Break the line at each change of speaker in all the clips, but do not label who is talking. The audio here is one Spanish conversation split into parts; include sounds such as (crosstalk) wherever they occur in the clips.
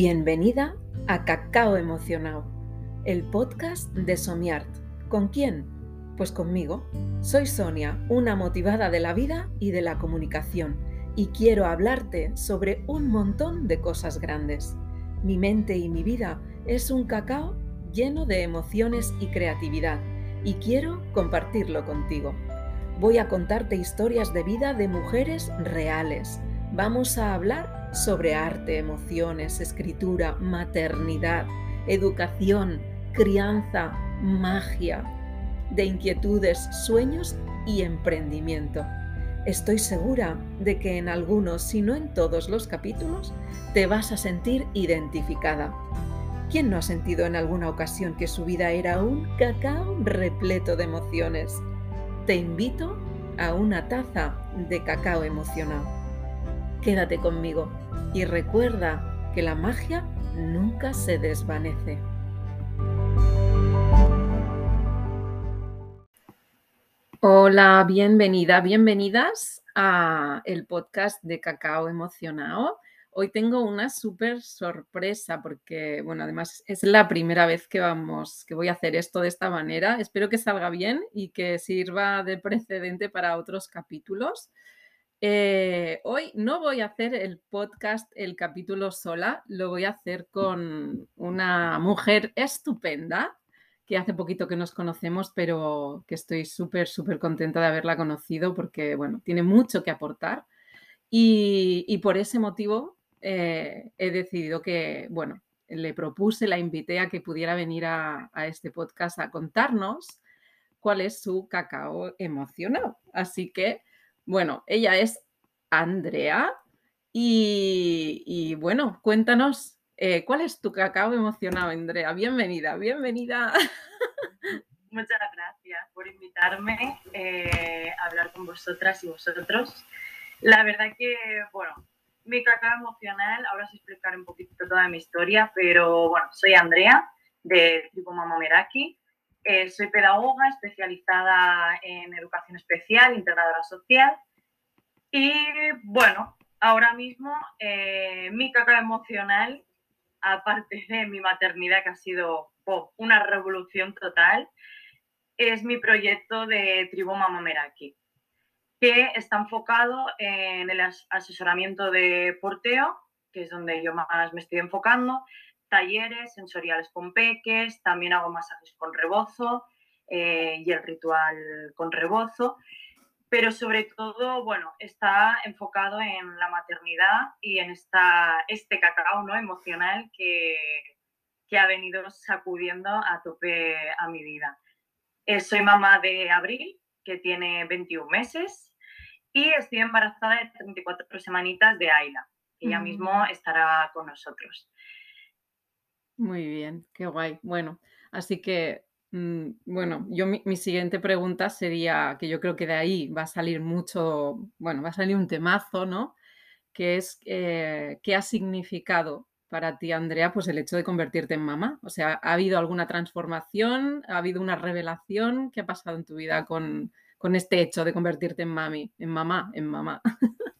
Bienvenida a Cacao Emocionado, el podcast de Somiart. ¿Con quién? Pues conmigo. Soy Sonia, una motivada de la vida y de la comunicación, y quiero hablarte sobre un montón de cosas grandes. Mi mente y mi vida es un cacao lleno de emociones y creatividad, y quiero compartirlo contigo. Voy a contarte historias de vida de mujeres reales. Vamos a hablar sobre arte, emociones, escritura, maternidad, educación, crianza, magia, de inquietudes, sueños y emprendimiento. Estoy segura de que en algunos, si no en todos los capítulos, te vas a sentir identificada. ¿Quién no ha sentido en alguna ocasión que su vida era un cacao repleto de emociones? Te invito a una taza de cacao emocionado. Quédate conmigo y recuerda que la magia nunca se desvanece. Hola, bienvenida, bienvenidas a el podcast de Cacao Emocionado. Hoy tengo una súper sorpresa porque, bueno, además es la primera vez que vamos, que voy a hacer esto de esta manera. Espero que salga bien y que sirva de precedente para otros capítulos. Eh, hoy no voy a hacer el podcast, el capítulo sola, lo voy a hacer con una mujer estupenda que hace poquito que nos conocemos, pero que estoy súper, súper contenta de haberla conocido porque, bueno, tiene mucho que aportar y, por ese motivo eh, he decidido que, bueno, le propuse, la invité a que pudiera venir a, a este podcast a contarnos cuál es su cacao emocional. Así que bueno, ella es Andrea y, bueno, cuéntanos, eh, ¿cuál es tu cacao emocionado, Andrea? Bienvenida, bienvenida. (laughs)
Muchas gracias por invitarme eh, a hablar con vosotras y vosotros. La verdad que, bueno, mi cacao emocional, ahora os explicaré un poquito toda mi historia, pero bueno, soy Andrea de Tribu Mama Meraki. Eh, soy pedagoga especializada en educación especial, integradora social. Y bueno, ahora mismo eh, mi caca emocional, aparte de mi maternidad que ha sido una revolución total, es mi proyecto de Tribu Mama Meraki, que está enfocado en el asesoramiento de porteo, que es donde yo más me estoy enfocando, talleres sensoriales con peques, también hago masajes con rebozo eh, y el ritual con rebozo, pero sobre todo, bueno, está enfocado en la maternidad y en esta, este cacao ¿no? emocional que, que ha venido sacudiendo a tope a mi vida. Eh, soy mamá de Abril, que tiene 21 meses, y estoy embarazada de 34 semanitas de Ayla, que ya mismo estará con nosotros.
Muy bien, qué guay. Bueno, así que, mm, bueno, yo mi, siguiente pregunta sería, que yo creo que de ahí va a salir mucho, bueno, va a salir un temazo, ¿no? Que es, eh, ¿qué ha significado para ti, Andrea, pues el hecho de convertirte en mamá? O sea, ¿ha habido alguna transformación? ¿Ha habido una revelación? ¿Qué ha pasado en tu vida con, con este hecho de convertirte en mami, en mamá, en mamá? (laughs)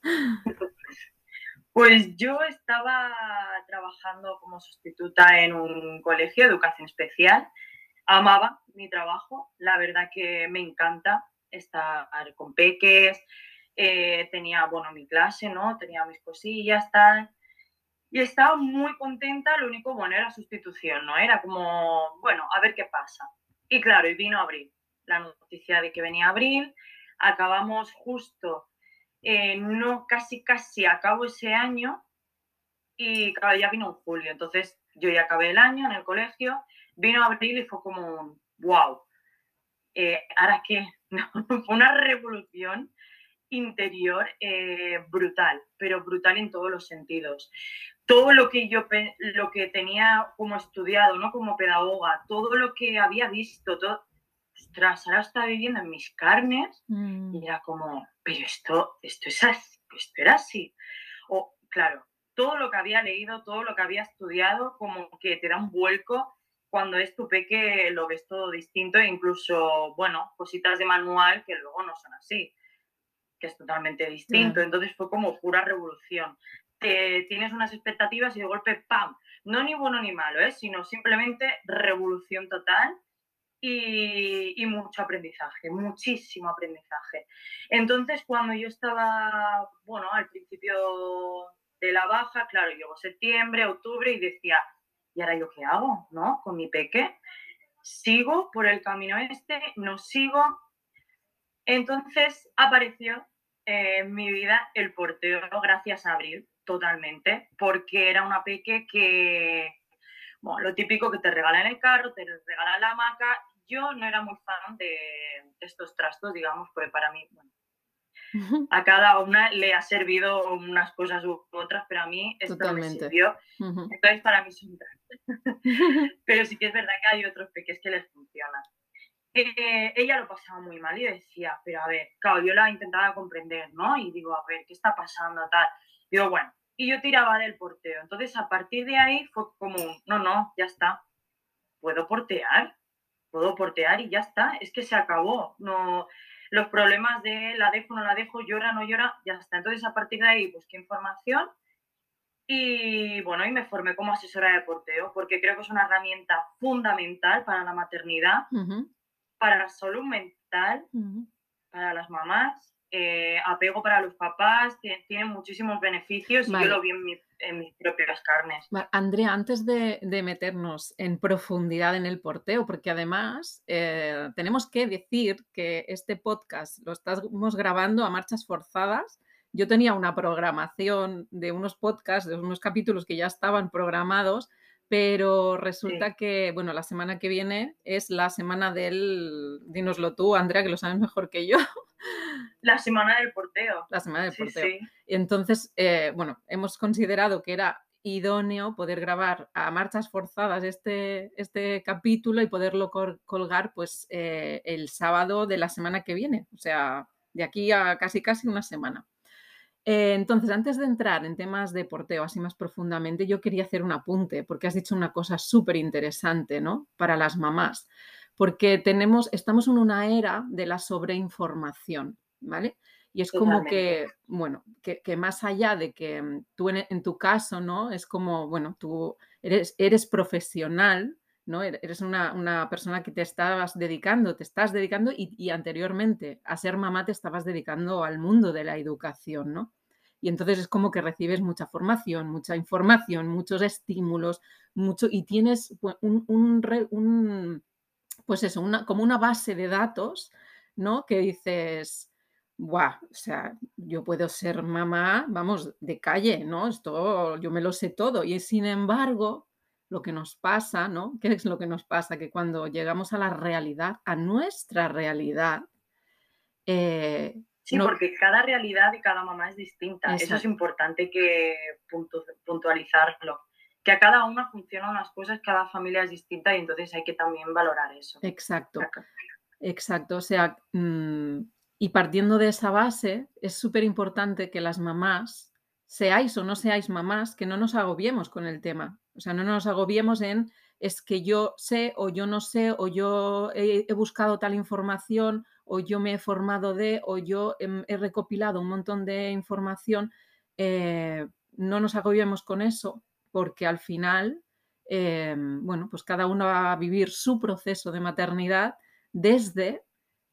Pues yo estaba trabajando como sustituta en un colegio de educación especial. Amaba mi trabajo, la verdad que me encanta estar con peques. Eh, tenía, bueno, mi clase, ¿no? Tenía mis cosillas, tal. Y estaba muy contenta, lo único, bueno, era sustitución, ¿no? Era como, bueno, a ver qué pasa. Y claro, y vino abril, la noticia de que venía abril. Acabamos justo eh, no casi casi acabo ese año y ya vino en julio, entonces yo ya acabé el año en el colegio, vino abril y fue como wow. Eh, ahora que (laughs) fue una revolución interior eh, brutal, pero brutal en todos los sentidos. Todo lo que yo lo que tenía como estudiado, ¿no? Como pedagoga, todo lo que había visto, todo, ostras, ahora está viviendo en mis carnes mm. y era como, pero esto, esto es así, esto era así. O, claro, todo lo que había leído, todo lo que había estudiado, como que te da un vuelco cuando es tu peque, lo ves todo distinto e incluso, bueno, cositas de manual que luego no son así, que es totalmente distinto. Entonces fue como pura revolución. tienes unas expectativas y de golpe, ¡pam! No ni bueno ni malo, ¿eh? sino simplemente revolución total y, mucho aprendizaje, muchísimo aprendizaje. Entonces, cuando yo estaba, bueno, al principio de la baja, claro, llegó septiembre, octubre y decía, ¿y ahora yo qué hago? ¿No? Con mi peque. ¿Sigo por el camino este? ¿No sigo? Entonces apareció en mi vida el porteo gracias a Abril, totalmente, porque era una peque que, bueno, lo típico que te regalan el carro, te regalan la hamaca. Yo no era muy fan de, estos trastos, digamos, porque para mí, bueno, (laughs) a cada una le ha servido unas cosas u otras, pero a mí esto Totalmente. me sirvió. Entonces, para mí son (laughs) pero sí que es verdad que hay otros peques que les funcionan. Eh, ella lo pasaba muy mal y decía, pero a ver, claro, yo la intentaba comprender, ¿no? Y digo, a ver, ¿qué está pasando? Tal. Digo, bueno, y yo tiraba del porteo. Entonces, a partir de ahí fue como, no, no, ya está. Puedo portear, puedo portear y ya está. Es que se acabó. No, los problemas de la dejo, no la dejo, llora, no llora, ya está. Entonces, a partir de ahí busqué información y bueno, y me formé como asesora de porteo, porque creo que es una herramienta fundamental para la maternidad, para la salud mental, para las mamás eh, apego para los papás, tiene, muchísimos beneficios y yo lo vi en, mis propias carnes.
Andrea, antes de, meternos en profundidad en el porteo, porque además eh, tenemos que decir que este podcast lo estamos grabando a marchas forzadas. Yo tenía una programación de unos podcasts, de unos capítulos que ya estaban programados, pero resulta que, bueno, la semana que viene es la semana del, dínoslo tú, Andrea, que lo sabes mejor que yo, (laughs)
la semana del porteo.
La semana del porteo. Y entonces, eh, bueno, hemos considerado que era idóneo poder grabar a marchas forzadas este, este capítulo y poderlo colgar pues eh, el sábado de la semana que viene, o sea, de aquí a casi casi una semana. Eh, entonces, antes de entrar en temas de porteo así más profundamente, yo quería hacer un apunte, porque has dicho una cosa súper interesante, ¿no? Para las mamás porque tenemos, estamos en una era de la sobreinformación, ¿vale? Y es como que, bueno, que, más allá de que mm, tú en, tu caso, ¿no? Es como, bueno, tú eres, eres profesional, ¿no? Eres una, persona que te estabas dedicando, te estás dedicando y, y, anteriormente a ser mamá te estabas dedicando al mundo de la educación, ¿no? Y entonces es como que recibes mucha formación, mucha información, muchos estímulos, mucho, y tienes pues, un, pues eso, una, como una base de datos, ¿no? Que dices, Buah, o sea, yo puedo ser mamá, vamos, de calle, ¿no? Esto yo me lo sé todo. Y sin embargo, lo que nos pasa, ¿no? ¿Qué es lo que nos pasa? Que cuando llegamos a la realidad, a nuestra realidad.
Eh, sí, porque cada realidad de cada mamá es distinta. Eso es importante que puntualizarlo que a cada una funcionan unas cosas, cada familia es distinta y entonces hay que también valorar eso.
Exacto, exacto. O sea, mm, y partiendo de esa base, es súper importante que las mamás, seáis o no seáis mamás, que no nos agobiemos con el tema. O sea, no nos agobiemos en es que yo sé o yo no sé o yo he, buscado tal información o yo me he formado de o yo he, recopilado un montón de información. Eh, no nos agobiemos con eso porque al final, em, bueno, pues cada uno va a vivir su proceso de maternidad desde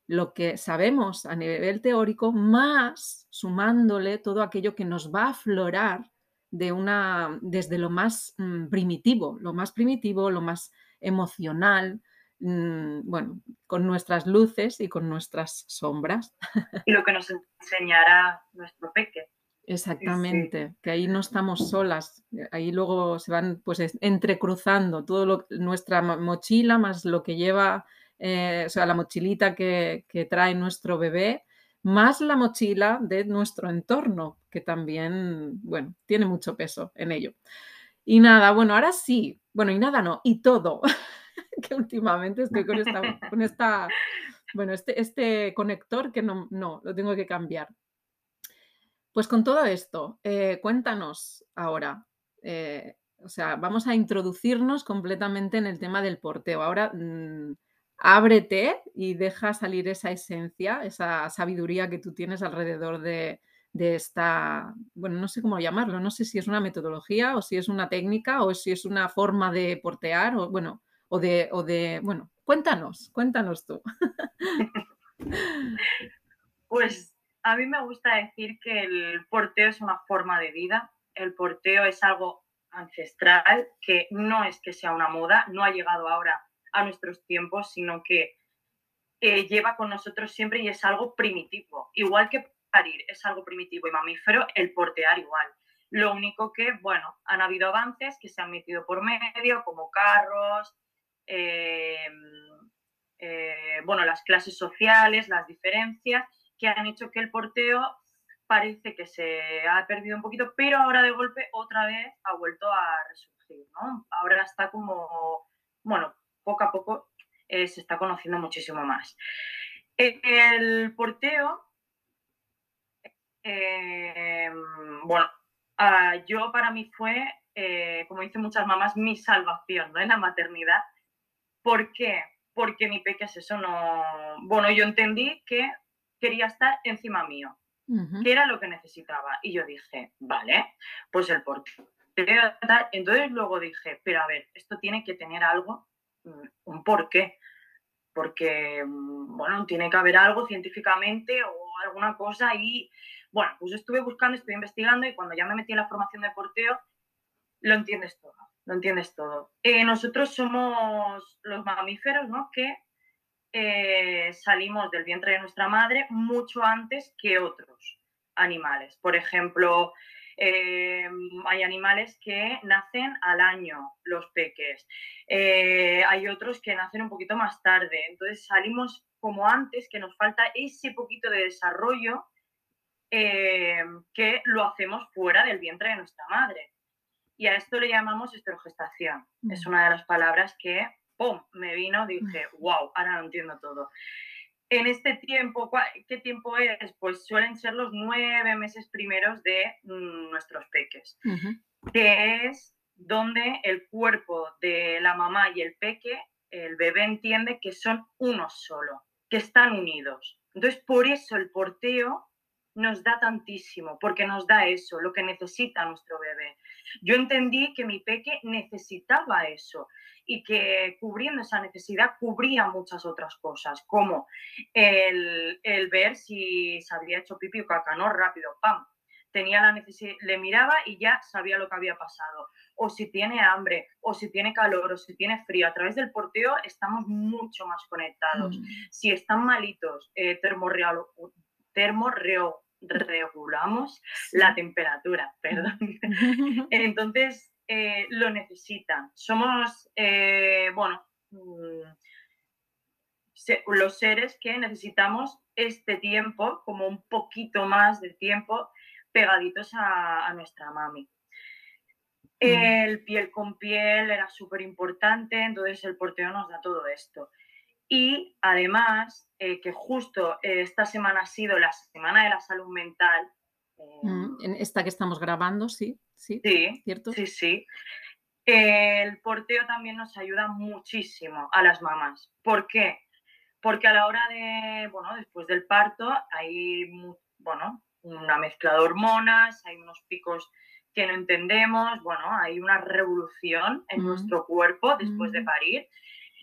lo que sabemos a nivel teórico, más sumándole todo aquello que nos va a aflorar de una, desde lo más mm, primitivo, lo más primitivo, lo más emocional, bueno, con nuestras luces y con nuestras sombras.
Y lo que nos enseñará nuestro peque.
Exactamente, que ahí no estamos solas, ahí luego se van pues entrecruzando todo lo, nuestra mochila más lo que lleva, eh, o sea, la mochilita que, trae nuestro bebé, más la mochila de nuestro entorno, que también, bueno, tiene mucho peso en ello. Y nada, bueno, ahora sí, bueno, y nada no, y todo, (laughs) (laughs) que últimamente estoy con esta, con esta bueno, este, este conector que no, no, lo tengo que cambiar. Pues con todo esto, eh, cuéntanos ahora, eh, o sea, vamos a introducirnos completamente en el tema del porteo. Ahora mm, ábrete y deja salir esa esencia, esa sabiduría que tú tienes alrededor de, de esta, bueno, no sé cómo llamarlo, no sé si es una metodología o si es una técnica o si es una forma de portear o bueno, o de, o de bueno, cuéntanos, cuéntanos tú. (laughs)
Pues a mí me gusta decir que el porteo es una forma de vida, el porteo es algo ancestral que no es que sea una moda, no ha llegado ahora a nuestros tiempos, sino que eh, lleva con nosotros siempre y es algo primitivo. Igual que parir es algo primitivo y mamífero, el portear igual. Lo único que, bueno, han habido avances que se han metido por medio, como carros, eh, eh, bueno, las clases sociales, las diferencias, que han hecho que el porteo parece que se ha perdido un poquito, pero ahora de golpe otra vez ha vuelto a resurgir, ¿no? Ahora está como, bueno, poco a poco eh, se está conociendo muchísimo más. El porteo, eh, bueno, ah, yo para mí fue, eh, como dicen muchas mamás, mi salvación en la maternidad. ¿Por qué? Porque mi pequeña eso, no... Bueno, yo entendí que quería estar encima mío, que era lo que necesitaba. Y yo dije, vale, pues el porteo. Entonces luego dije, pero a ver, esto tiene que tener algo, mm, un porqué, porque, mm, bueno, tiene que haber algo científicamente o alguna cosa y, bueno, pues estuve buscando, estuve investigando y cuando ya me metí en la formación de porteo, lo entiendes todo, lo entiendes todo. Eh, nosotros somos los mamíferos, ¿no? Que eh, salimos del vientre de nuestra madre mucho antes que otros animales. Por ejemplo, eh, hay animales que nacen al año, los peques. Hay otros que nacen un poquito más tarde. Entonces salimos como antes, que nos falta ese poquito de desarrollo que lo hacemos fuera del vientre de nuestra madre. Y a esto le llamamos esterogestación. Es mm. una de las palabras que ¡pum! me vino, dije, wow, ahora lo entiendo todo. En este tiempo, ¿qué tiempo es? Pues suelen ser los nueve meses primeros de mm, nuestros peques, que es donde el cuerpo de la mamá y el peque, el bebé entiende que son uno solo, que están unidos. Entonces, por eso el porteo nos da tantísimo, porque nos da eso, lo que necesita nuestro bebé. Yo entendí que mi peque necesitaba eso y que cubriendo esa necesidad cubría muchas otras cosas, como el, ver si se había hecho pipi o caca, ¿no? Rápido, ¡pam! Tenía la necesidad, le miraba y ya sabía lo que había pasado. O si tiene hambre, o si tiene calor, o si tiene frío. A través del porteo estamos mucho más conectados. Mm. Si están malitos, eh, termorregulamos la temperatura, (laughs) perdón. (laughs) Entonces, eh, lo necesitan. Somos, eh, bueno, mm, los seres que necesitamos este tiempo, como un poquito más de tiempo, pegaditos a, nuestra mami. El piel con piel era súper importante, entonces el porteo nos da todo esto. Y además, eh, que justo esta semana ha sido la Semana de la Salud Mental.
Mm, en esta que estamos grabando, sí. Sí, ¿cierto?
Sí, sí. El porteo también nos ayuda muchísimo a las mamás. ¿Por qué? Porque a la hora de, bueno, después del parto hay, bueno, una mezcla de hormonas, hay unos picos que no entendemos, bueno, hay una revolución en nuestro cuerpo después de parir.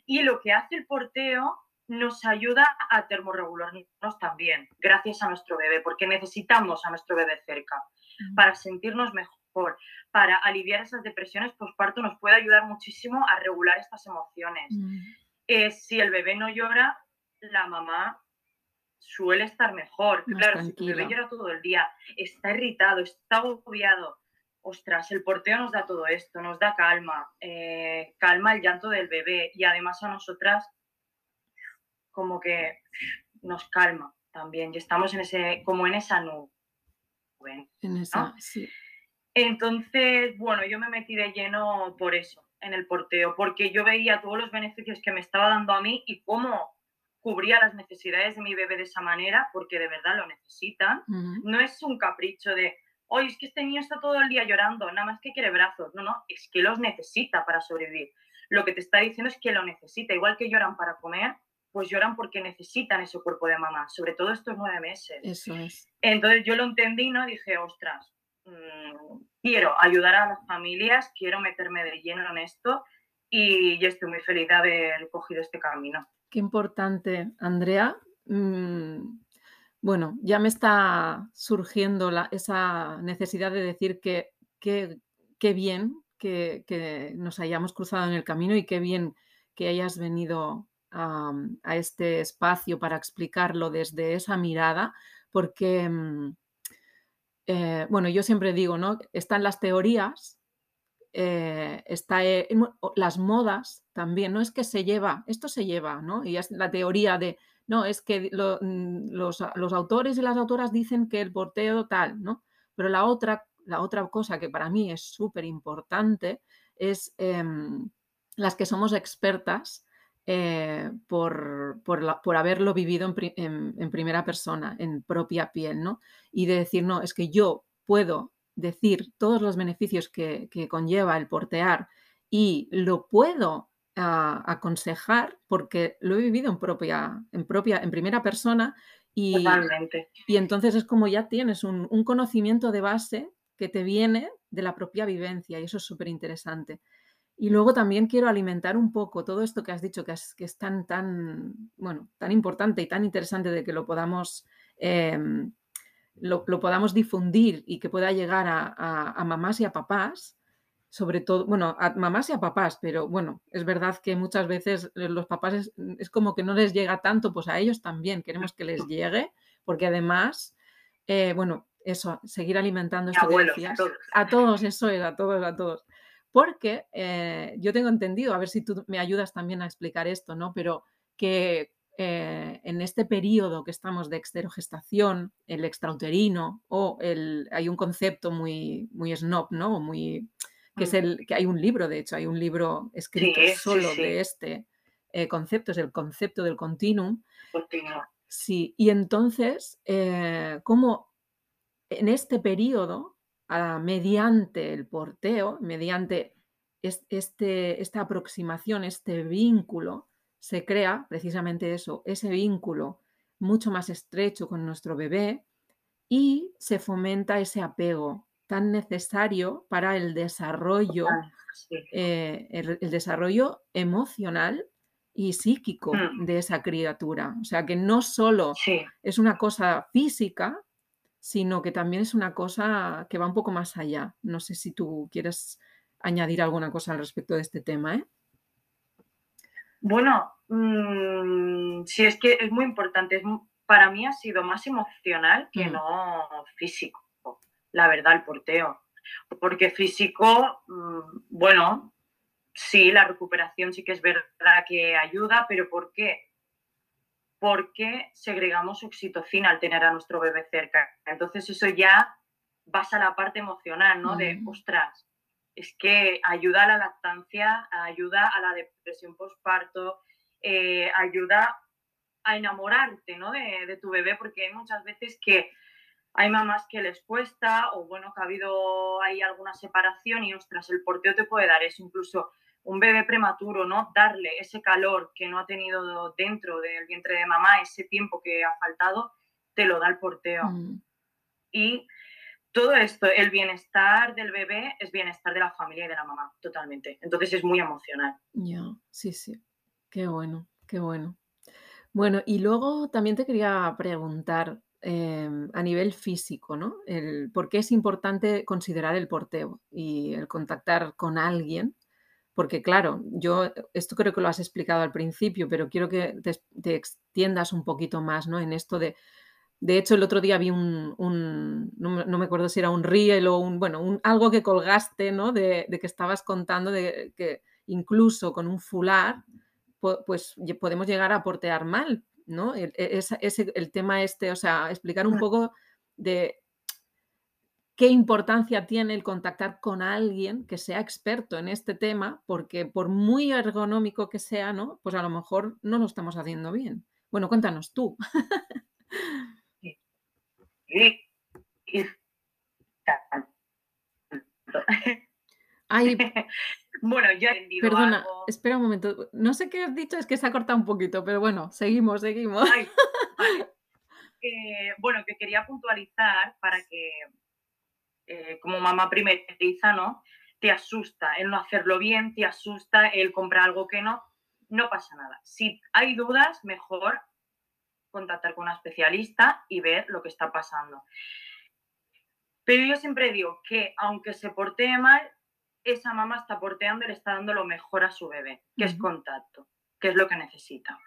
Y lo que hace el porteo nos ayuda a termorregularnos también, gracias a nuestro bebé, porque necesitamos a nuestro bebé cerca para sentirnos mejor para aliviar esas depresiones postparto nos puede ayudar muchísimo a regular estas emociones. Mm. Eh, si el bebé no llora, la mamá suele estar mejor. claro, si el bebé llora todo el día, está irritado, está agobiado, ostras, el porteo nos da todo esto, nos da calma, eh, calma el llanto del bebé y además a nosotras como que nos calma también y estamos en ese, como en esa nube.
En esa, sí.
Entonces, bueno, yo me metí de lleno por eso, en el porteo, porque yo veía todos los beneficios que me estaba dando a mí y cómo cubría las necesidades de mi bebé de esa manera, porque de verdad lo necesitan. No es un capricho de, oye, es que este niño está todo el día llorando, nada más que quiere brazos. No, no, es que los necesita para sobrevivir. Lo que te está diciendo es que lo necesita, igual que lloran para comer, pues lloran porque necesitan ese cuerpo de mamá, sobre todo estos nueve meses.
Eso es.
Entonces yo lo entendí, ¿no? Dije, ostras, mm, quiero ayudar a las familias, quiero meterme de lleno en esto y yo estoy muy feliz de haber cogido este camino.
Qué importante, Andrea. Mm, bueno, ya me está surgiendo esa necesidad de decir que qué bien que, nos hayamos cruzado en el camino y qué bien que hayas venido a, este espacio para explicarlo desde esa mirada, porque, mm, eh, bueno, yo siempre digo, ¿no? Están las teorías, eh, está eh, las modas también, no es que se lleva, esto se lleva, ¿no? Y es la teoría de, no, es que mm, los, los, autores y las autoras dicen que el porteo tal, ¿no? Pero la otra, la otra cosa que para mí es súper importante es em, las que somos expertas eh, por, por, haberlo vivido en, primera persona, en propia piel, ¿no? Y de decir, no, es que yo puedo decir todos los beneficios que, conlleva el portear y lo puedo ah, aconsejar porque lo he vivido en propia, en propia, en primera persona y, y entonces es como ya tienes un, un conocimiento de base que te viene de la propia vivencia y eso es súper interesante. Y luego también quiero alimentar un poco todo esto que has dicho, que es, que es tan, tan, bueno, tan importante y tan interesante de que lo podamos, em, lo, podamos difundir y que pueda llegar a, mamás y a papás, sobre todo, bueno, a mamás y a papás, pero bueno, es verdad que muchas veces los papás es, como que no les llega tanto, pues a ellos también queremos que les llegue, porque además, eh, bueno, eso, seguir alimentando esto a todos. eso es, a todos, a todos. Porque eh, yo tengo entendido, a ver si tú me ayudas también a explicar esto, ¿no? Pero que eh, en este periodo que estamos de exterogestación, el extrauterino, o el, hay un concepto muy, muy snob, ¿no? Muy, que es el, que hay un libro, de hecho, hay un libro escrito solo de este eh, concepto, es el concepto del continuum. Sí, y entonces, ¿cómo en este periodo, ah, mediante el porteo, mediante este, esta aproximación, este vínculo, se crea precisamente eso, ese vínculo mucho más estrecho con nuestro bebé y se fomenta ese apego tan necesario para el desarrollo, eh, el, desarrollo emocional y psíquico mm. de esa criatura. O sea que no solo es una cosa física, sino que también es una cosa que va un poco más allá. No sé si tú quieres añadir alguna cosa al respecto de este tema. ¿eh?
Bueno, mm, sí, es que es muy importante. para mí ha sido más emocional que mm. no físico, la verdad, el porteo. Porque físico, mm, bueno, sí, la recuperación sí que es verdad que ayuda, pero ¿por qué? porque segregamos oxitocina al tener a nuestro bebé cerca. Entonces eso ya vas a la parte emocional, ¿no? De, ostras, es que ayuda a la lactancia, ayuda a la depresión postparto, eh, ayuda a enamorarte, ¿no? De, de, tu bebé, porque hay muchas veces que hay mamás que les cuesta o, bueno, que ha habido ahí alguna separación y, ostras, el porteo te puede dar eso, incluso un bebé prematuro, ¿no? Darle ese calor que no ha tenido dentro del vientre de mamá, ese tiempo que ha faltado, te lo da el porteo. Mm. Y todo esto, el bienestar del bebé es bienestar de la familia y de la mamá, totalmente. Entonces es muy emocional.
Ya, sí, sí. Qué bueno, qué bueno. Bueno, y luego también te quería preguntar em, a nivel físico, ¿no? El, ¿Por qué es importante considerar el porteo y el contactar con alguien porque claro, yo esto creo que lo has explicado al principio, pero quiero que te, extiendas un poquito más ¿no? en esto de... De hecho, el otro día vi un, no, me acuerdo si era un reel o un, bueno, un, algo que colgaste, ¿no? De, que estabas contando de que incluso con un fular, pues podemos llegar a portear mal, ¿no? El, e, el tema este, o sea, explicar un poco de qué importancia tiene el contactar con alguien que sea experto en este tema, porque por muy ergonómico que sea, ¿no? Pues a lo mejor no lo estamos haciendo bien. Bueno, cuéntanos tú.
Bueno, ya he entendido
Perdona,
algo.
espera un momento. No sé qué has dicho, es que se ha cortado un poquito, pero bueno, seguimos, seguimos.
Ay, vale. (laughs) Eh, bueno, que quería puntualizar para que, eh, como mamá primeriza, ¿no? Te asusta el no hacerlo bien, te asusta el comprar algo que no, no pasa nada. Si hay dudas, mejor contactar con una especialista y ver lo que está pasando. Pero yo siempre digo que aunque se portee mal, esa mamá está porteando y le está dando lo mejor a su bebé, que es contacto, que es lo que necesita.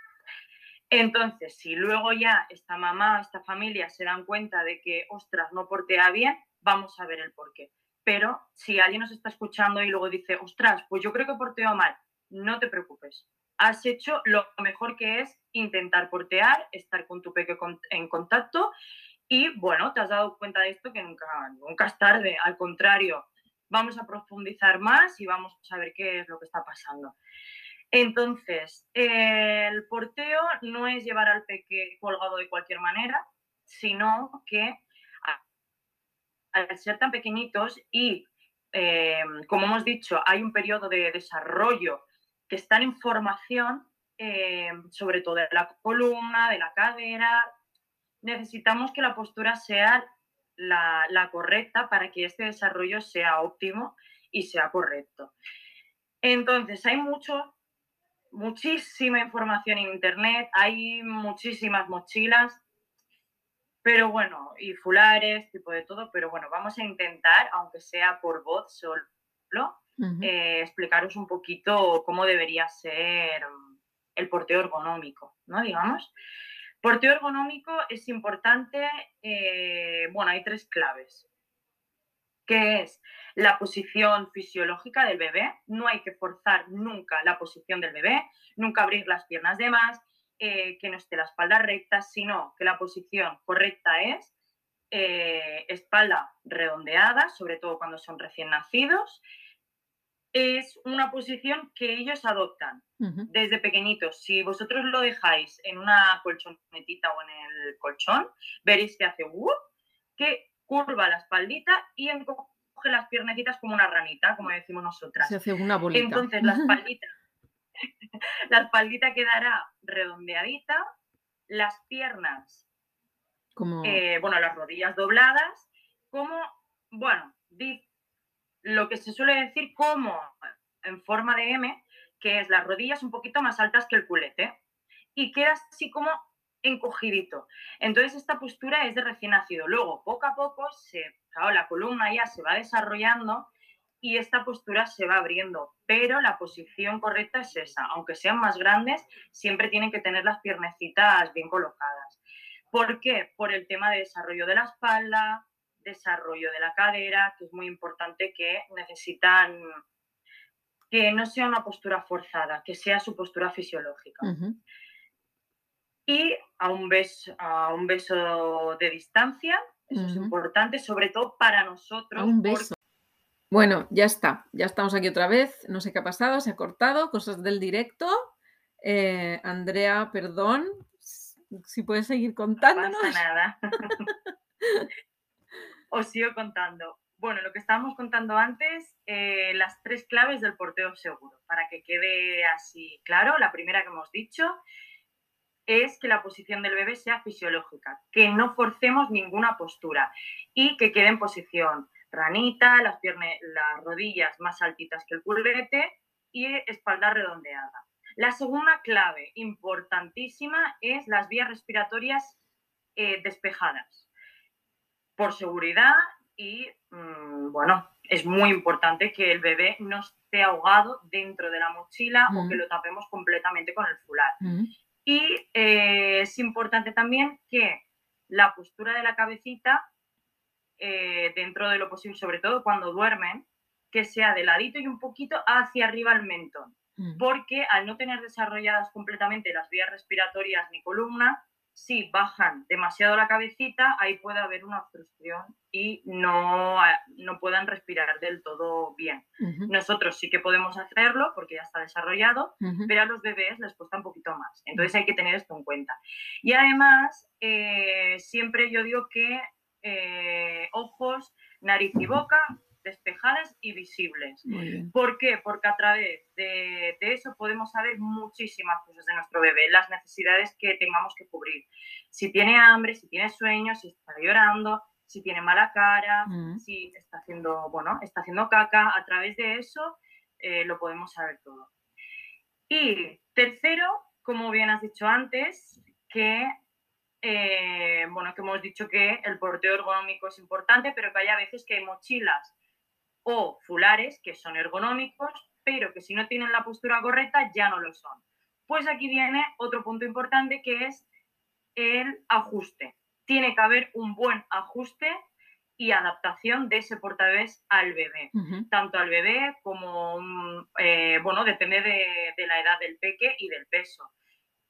Entonces, si luego ya esta mamá, esta familia se dan cuenta de que, ostras, no portea bien, vamos a ver el porqué. Pero si alguien nos está escuchando y luego dice, ostras, pues yo creo que porteo mal, no te preocupes. Has hecho lo mejor que es intentar portear, estar con tu peque en contacto y bueno, te has dado cuenta de esto que nunca, nunca es tarde. Al contrario, vamos a profundizar más y vamos a ver qué es lo que está pasando. Entonces, eh, el porteo no es llevar al peque colgado de cualquier manera, sino que al ser tan pequeñitos y, eh, como hemos dicho, hay un periodo de desarrollo que están en formación, eh, sobre todo de la columna, de la cadera, necesitamos que la postura sea la, la correcta para que este desarrollo sea óptimo y sea correcto. Entonces, hay mucho, muchísima información en Internet, hay muchísimas mochilas, pero bueno, y fulares, tipo de todo, pero bueno, vamos a intentar, aunque sea por voz solo, eh, explicaros un poquito cómo debería ser el porteo ergonómico, ¿no? Digamos. Porteo ergonómico es importante, eh, bueno, hay tres claves, que es la posición fisiológica del bebé, no hay que forzar nunca la posición del bebé, nunca abrir las piernas de más, eh, que no esté la espalda recta, sino que la posición correcta es eh, espalda redondeada, sobre todo cuando son recién nacidos. Es una posición que ellos adoptan desde pequeñitos. Si vosotros lo dejáis en una colchonetita o en el colchón, veréis que hace ¡wup! que curva la espaldita y encoge las piernecitas como una ranita, como decimos nosotras.
Se hace una bolita.
Entonces la espaldita, (laughs) la espaldita quedará redondeadita, las piernas,
Como...
eh, bueno, las rodillas dobladas, como, bueno, di- lo que se suele decir como en forma de M, que es las rodillas un poquito más altas que el culete, y queda así como encogidito. Entonces esta postura es de recién nacido. Luego, poco a poco, se, la columna ya se va desarrollando y esta postura se va abriendo, pero la posición correcta es esa. Aunque sean más grandes, siempre tienen que tener las piernecitas bien colocadas. ¿Por qué? Por el tema de desarrollo de la espalda, desarrollo de la cadera, que es muy importante que necesitan que no sea una postura forzada, que sea su postura fisiológica. Y a un beso, a un beso de distancia, eso es importante, sobre todo para nosotros.
A un
porque-
beso. Bueno, ya está. Ya estamos aquí otra vez. No sé qué ha pasado, se ha cortado. Cosas del directo. Eh, Andrea, perdón. Si puedes seguir
No
contándonos.
pasa nada. (laughs) Os sigo contando. Bueno, lo que estábamos contando antes, eh, las tres claves del porteo seguro, para que quede así claro. La primera que hemos dicho es que la posición del bebé sea fisiológica, que no forcemos ninguna postura y que quede en posición ranita, las, piernas, las rodillas más altitas que el culete y espalda redondeada. La segunda clave importantísima es las vías respiratorias eh, despejadas. Por seguridad y, mmm, bueno, es muy importante que el bebé no esté ahogado dentro de la mochila
Mm.
o que lo tapemos completamente con el fular.
Ujú.
Y eh, es importante también que la postura de la cabecita, eh, dentro de lo posible, sobre todo cuando duermen, que sea de ladito y un poquito hacia arriba el mentón porque al no tener desarrolladas completamente las vías respiratorias ni columna, si bajan demasiado la cabecita, ahí puede haber una obstrucción y no, eh, no puedan respirar del todo bien. Nosotros sí que podemos hacerlo porque ya está desarrollado, pero a los bebés les cuesta un poquito más. Entonces hay que tener esto en cuenta. Y además, eh, siempre yo digo que eh, ojos, nariz y boca despejadas y visibles. ¿Por qué? Porque a través de, eso podemos saber muchísimas cosas de nuestro bebé, las necesidades que tengamos que cubrir. Si tiene hambre, si tiene sueño, si está llorando, si tiene mala cara, mm. si está haciendo, bueno, está haciendo caca, a través de eso eh, lo podemos saber todo. Y tercero, como bien has dicho antes, que eh, bueno, que hemos dicho que el porteo ergonómico es importante, pero que hay veces que hay mochilas o fulares que son ergonómicos, pero que si no tienen la postura correcta ya no lo son. Pues aquí viene otro punto importante que es el ajuste. Tiene que haber un buen ajuste y adaptación de ese portabebés al bebé, tanto al bebé como, eh, bueno, depende de, de, la edad del peque y del peso.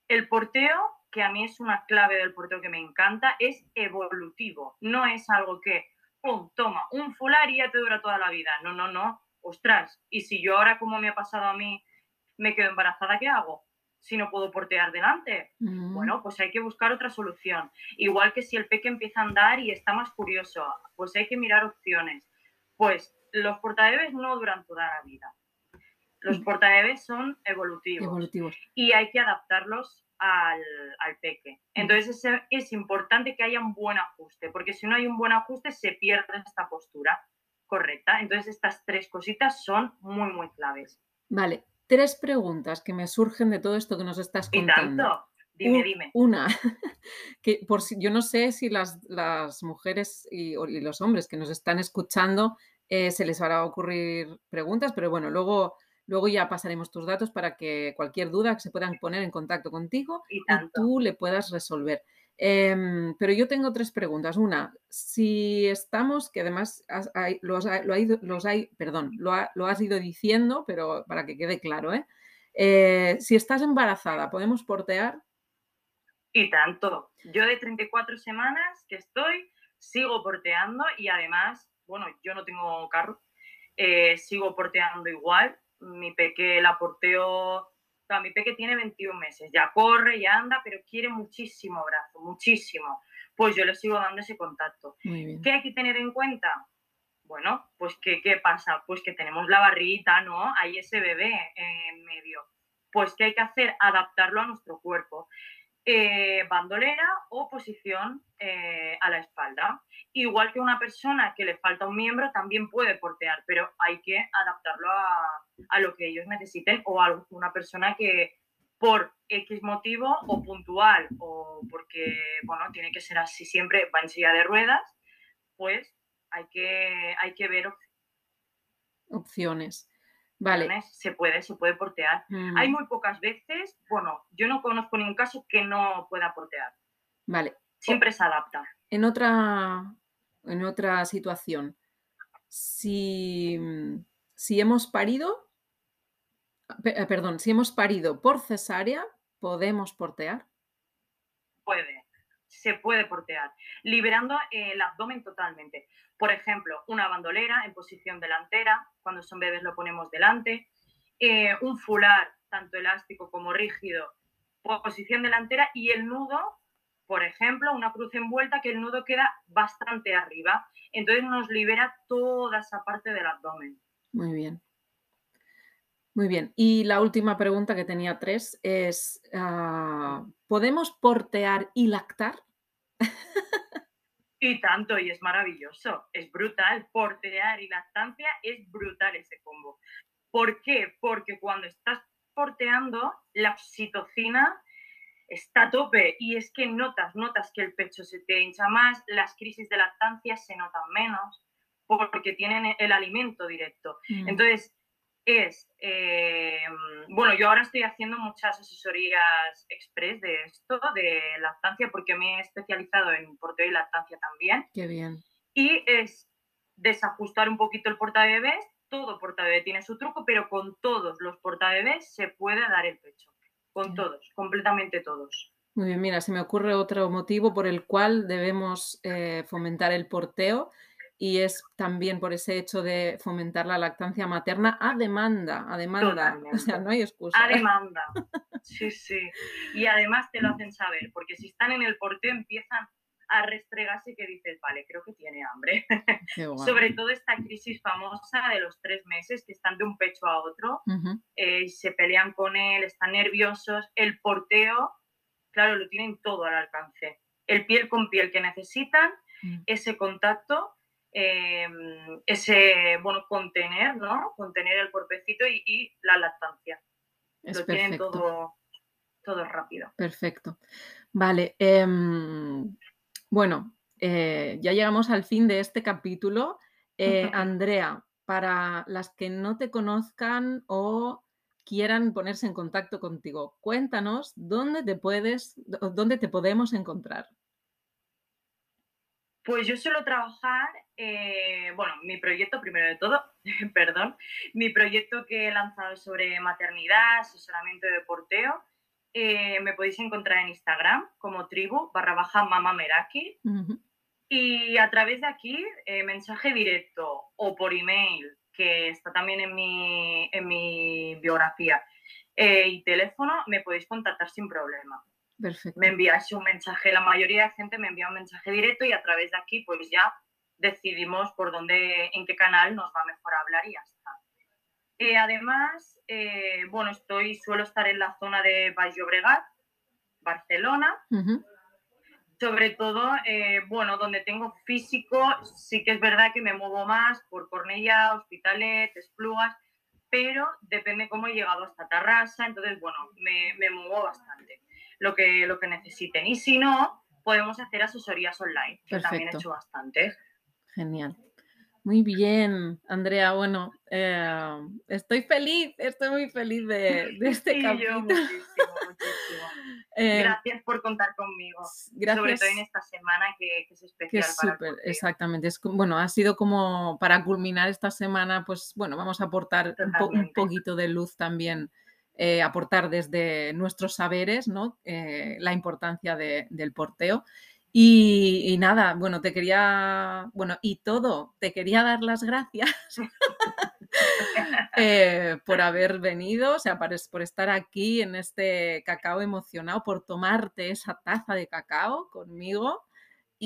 El porteo, que a mí es una clave del porteo que me encanta, es evolutivo, no es algo que, pum, toma, un fular y ya te dura toda la vida, no, no, no, ostras, y si yo ahora, como me ha pasado a mí, me quedo embarazada, ¿qué hago? si no puedo portear delante? Mm. Bueno, pues hay que buscar otra solución. Igual que si el peque empieza a andar y está más curioso, pues hay que mirar opciones. Pues los portabebés no duran toda la vida. Los mm. portabebés son evolutivos, y hay que adaptarlos al, al peque. Mm. Entonces es, es importante que haya un buen ajuste, porque si no hay un buen ajuste se pierde esta postura correcta. Entonces estas tres cositas son muy, muy claves.
Vale, tres preguntas que me surgen de todo esto que nos estás contando.
Y tanto. Dime, dime.
Una, (laughs) que por si, yo no sé si las, las mujeres y, los hombres que nos están escuchando eh, se les hará ocurrir preguntas, pero bueno, luego, luego ya pasaremos tus datos para que cualquier duda que se puedan poner en contacto contigo y tú le puedas resolver. Em, pero yo tengo tres preguntas. Una, si estamos, que además lo, ha, ido, los hay, perdón, lo, lo, has ido diciendo, pero para que quede claro, ¿eh? ¿eh? si estás embarazada, ¿podemos portear?
Y tanto. Yo de 34 semanas que estoy, sigo porteando y además, bueno, yo no tengo carro, eh, sigo porteando igual. Mi peque la porteo sea, mi peque tiene 21 meses, ya corre, ya anda, pero quiere muchísimo brazo, muchísimo. Pues yo le sigo dando ese contacto. ¿Qué hay que tener en cuenta? Bueno, pues ¿qué, ¿qué pasa? Pues que tenemos la barrita, ¿no? Hay ese bebé en medio. Pues ¿qué hay que hacer? Adaptarlo a nuestro cuerpo. Eh, bandolera o posición eh, a la espalda. Igual que una persona que le falta un miembro también puede portear, pero hay que adaptarlo a, lo que ellos necesiten o a una persona que por X motivo o puntual o porque, bueno, tiene que ser así siempre, va en silla de ruedas, pues hay que, hay que ver
opciones. Vale.
Se puede, se puede portear. Hay muy pocas veces, bueno, yo no conozco ningún caso que no pueda portear.
Vale.
Siempre se adapta.
En otra, en otra situación, si, si hemos parido, eh, perdón, si hemos parido por cesárea, ¿podemos portear?
Puede, se puede portear, liberando el abdomen totalmente. Por ejemplo, una bandolera en posición delantera, cuando son bebés lo ponemos delante, eh, un fular, tanto elástico como rígido, posición delantera y el nudo, por ejemplo, una cruz envuelta que el nudo queda bastante arriba. Entonces nos libera toda esa parte del abdomen.
Muy bien. Muy bien. Y la última pregunta que tenía tres es, ah, ¿podemos portear y lactar?
Y tanto, y es maravilloso, es brutal. Portear y lactancia es brutal ese combo. ¿Por qué? Porque cuando estás porteando, la oxitocina está a tope y es que notas, notas que el pecho se te hincha más, las crisis de lactancia se notan menos porque tienen el alimento directo. Mm. Entonces, es, eh, bueno, yo ahora estoy haciendo muchas asesorías express de esto, de lactancia, porque me he especializado en porteo y lactancia también.
Qué bien.
Y es desajustar un poquito el portabebés. Todo portabebé tiene su truco, pero con todos los portabebés se puede dar el pecho. Con todos, completamente todos.
Muy bien, mira, se me ocurre otro motivo por el cual debemos eh, fomentar el porteo y es también por ese hecho de fomentar la lactancia materna a demanda, a demanda. (laughs) O sea, no hay excusa.
A demanda. (laughs) Sí, sí. Y además te lo hacen saber, porque si están en el porteo empiezan a restregarse que dices, vale, creo que tiene hambre. (laughs) Sobre todo esta crisis famosa de los tres meses que están de un pecho a otro, eh, se pelean con él, están nerviosos, el porteo, claro, lo tienen todo al alcance. El piel con piel que necesitan, mm. ese contacto, em, ese, bueno, contener, ¿no? Contener el cuerpecito y, la lactancia. lo tienen todo, todo rápido.
Perfecto. Vale. Em, bueno, eh, ya llegamos al fin de este capítulo. Eh, Andrea, para las que no te conozcan o quieran ponerse en contacto contigo, cuéntanos dónde te puedes, dónde te podemos encontrar.
Pues yo suelo trabajar, eh, bueno, mi proyecto, primero de todo, (laughs) perdón, mi proyecto que he lanzado sobre maternidad, asesoramiento de porteo, eh, me podéis encontrar en Instagram como tribu barra baja mama meraki. Y a través de aquí, eh, mensaje directo o por email, que está también en mi, en mi biografía, y teléfono, me podéis contactar sin problema.
Perfecto.
Me enviáis un mensaje, la mayoría de gente me envía un mensaje directo y a través de aquí, pues ya decidimos por dónde, en qué canal nos va mejor hablar y ya está. además, eh, bueno, estoy, suelo estar en la zona de Baix Llobregat, Barcelona. Sobre todo, eh, bueno, donde tengo físico, sí que es verdad que me muevo más por Cornella, Hospitalet, Esplugas, pero depende cómo he llegado hasta Tarrasa, entonces, bueno, me, me muevo bastante, lo que, lo que necesiten. Y si no, podemos hacer asesorías online, que también he hecho bastante.
Genial. Muy bien, Andrea. Bueno, eh, estoy feliz, estoy muy feliz de, este (laughs) sí, capítulo.
muchísimo, muchísimo. (laughs) Eh, gracias por contar conmigo. Gracias. Sobre todo en esta semana que, es especial.
Que es exactamente. Es, bueno, ha sido como para culminar esta semana, pues bueno, vamos a aportar un, poquito de luz también. Eh, aportar desde nuestros saberes ¿no? la importancia del porteo y, nada, bueno, te quería, bueno, y todo, te quería dar las gracias (laughs) eh, por haber venido, o sea, por, estar aquí en este cacao emocionado, por tomarte esa taza de cacao conmigo.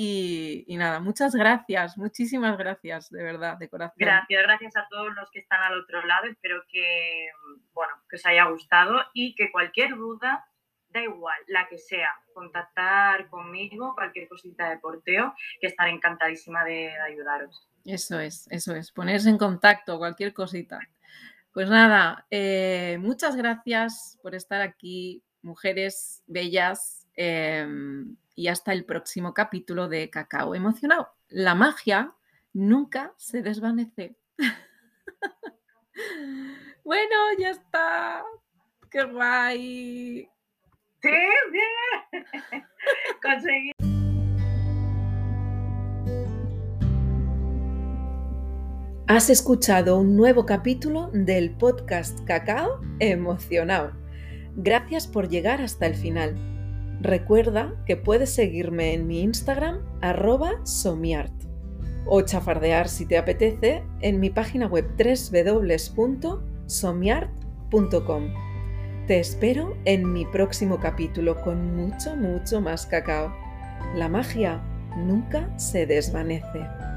Y, nada, muchas gracias, muchísimas gracias, de verdad, de corazón.
Gracias, gracias a todos los que están al otro lado. Espero que, bueno, que os haya gustado y que cualquier duda da igual, la que sea, contactar conmigo, cualquier cosita de porteo, que estaré encantadísima de, ayudaros.
Eso es, eso es, ponerse en contacto, cualquier cosita. Pues nada, eh, muchas gracias por estar aquí, mujeres bellas, em, y hasta el próximo capítulo de Cacao Emocionado. La magia nunca se desvanece. (laughs) bueno, ya está. Qué guay.
Sí, bien. (laughs) Conseguí.
Has escuchado un nuevo capítulo del podcast Cacao Emocionado. Gracias por llegar hasta el final. Recuerda que puedes seguirme en mi Instagram arroba somiart o chafardear si te apetece en mi página web www.somiart.com. Te espero en mi próximo capítulo con mucho, mucho más cacao. La magia nunca se desvanece.